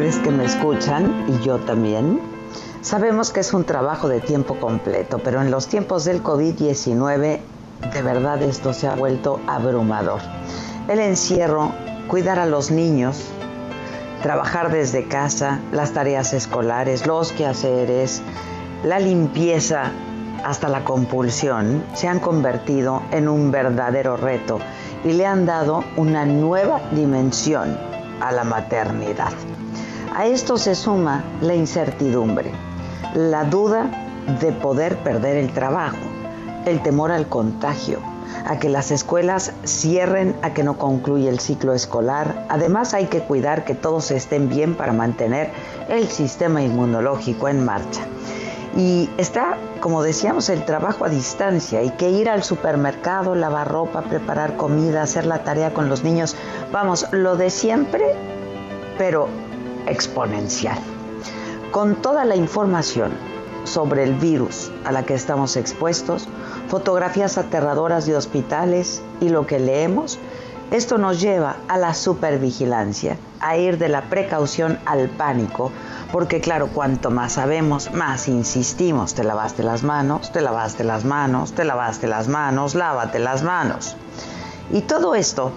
Ustedes que me escuchan y yo también, sabemos que es un trabajo de tiempo completo, pero en los tiempos del COVID-19 de verdad esto se ha vuelto abrumador. El encierro, cuidar a los niños, trabajar desde casa, las tareas escolares, los quehaceres, la limpieza, hasta la compulsión, se han convertido en un verdadero reto y le han dado una nueva dimensión a la maternidad. A esto se suma la incertidumbre, la duda de poder perder el trabajo, el temor al contagio, a que las escuelas cierren, a que no concluya el ciclo escolar. Además hay que cuidar que todos estén bien para mantener el sistema inmunológico en marcha. Y está, como decíamos, el trabajo a distancia. Hay que ir al supermercado, lavar ropa, preparar comida, hacer la tarea con los niños. Vamos, lo de siempre, pero exponencial. Con toda la información sobre el virus a la que estamos expuestos, fotografías aterradoras de hospitales y lo que leemos, esto nos lleva a la supervigilancia, a ir de la precaución al pánico, porque claro, cuanto más sabemos, más insistimos, te lavaste las manos, te lavaste las manos, te lavaste las manos, lávate las manos. Y todo esto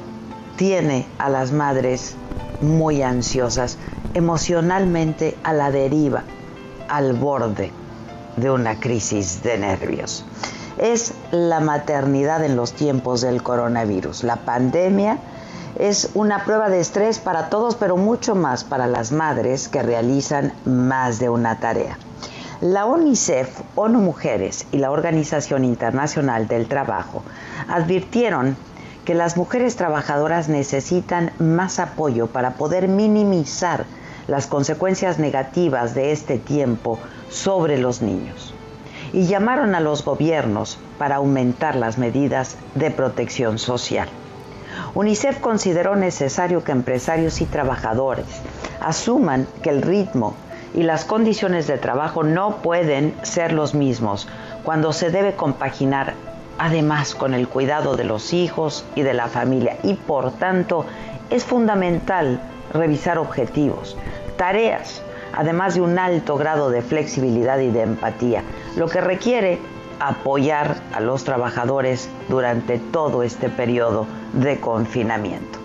tiene a las madres muy ansiosas, emocionalmente a la deriva, al borde de una crisis de nervios. Es la maternidad en los tiempos del coronavirus. La pandemia es una prueba de estrés para todos, pero mucho más para las madres que realizan más de una tarea. La UNICEF, ONU Mujeres y la Organización Internacional del Trabajo advirtieron que las mujeres trabajadoras necesitan más apoyo para poder minimizar las consecuencias negativas de este tiempo sobre los niños y llamaron a los gobiernos para aumentar las medidas de protección social. UNICEF consideró necesario que empresarios y trabajadores asuman que el ritmo y las condiciones de trabajo no pueden ser los mismos cuando se debe compaginar además con el cuidado de los hijos y de la familia y por tanto es fundamental revisar objetivos, tareas, además de un alto grado de flexibilidad y de empatía, lo que requiere apoyar a los trabajadores durante todo este periodo de confinamiento.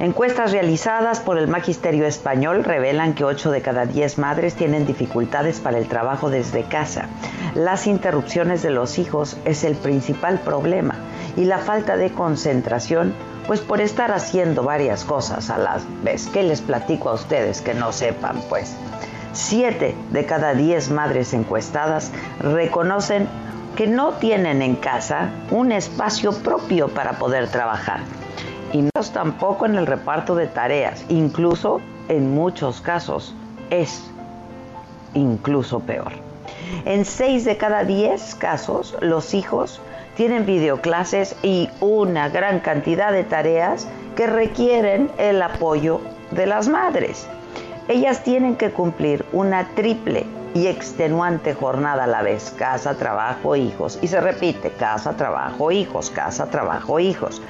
Encuestas realizadas por el Magisterio Español revelan que 8 de cada 10 madres tienen dificultades para el trabajo desde casa. Las interrupciones de los hijos es el principal problema y la falta de concentración, pues por estar haciendo varias cosas a la vez. ¿Qué les platico a ustedes que no sepan? Pues 7 de cada 10 madres encuestadas reconocen que no tienen en casa un espacio propio para poder trabajar y no tampoco en el reparto de tareas, incluso en muchos casos es incluso peor. En 6 de cada 10 casos, los hijos tienen videoclases y una gran cantidad de tareas que requieren el apoyo de las madres. Ellas tienen que cumplir una triple y extenuante jornada a la vez, casa, trabajo, hijos. Y se repite, casa, trabajo, hijos, casa, trabajo, hijos.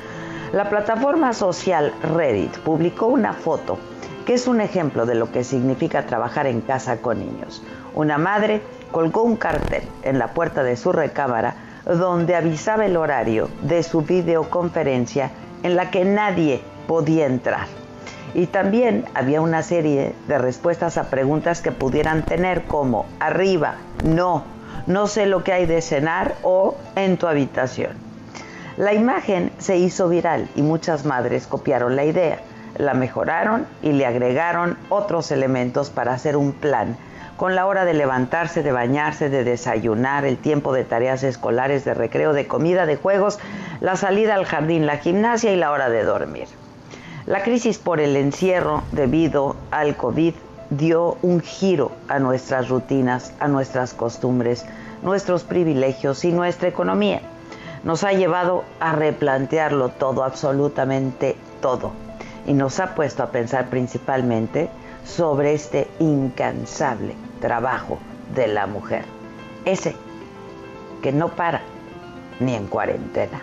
La plataforma social Reddit publicó una foto que es un ejemplo de lo que significa trabajar en casa con niños. Una madre colgó un cartel en la puerta de su recámara donde avisaba el horario de su videoconferencia en la que nadie podía entrar. Y también había una serie de respuestas a preguntas que pudieran tener como arriba, no, no sé lo que hay de cenar o en tu habitación. La imagen se hizo viral y muchas madres copiaron la idea, la mejoraron y le agregaron otros elementos para hacer un plan con la hora de levantarse, de bañarse, de desayunar, el tiempo de tareas escolares, de recreo, de comida, de juegos, la salida al jardín, la gimnasia y la hora de dormir. La crisis por el encierro debido al COVID dio un giro a nuestras rutinas, a nuestras costumbres, nuestros privilegios y nuestra economía. Nos ha llevado a replantearlo todo, absolutamente todo. Y nos ha puesto a pensar principalmente sobre este incansable trabajo de la mujer. Ese que no para ni en cuarentena.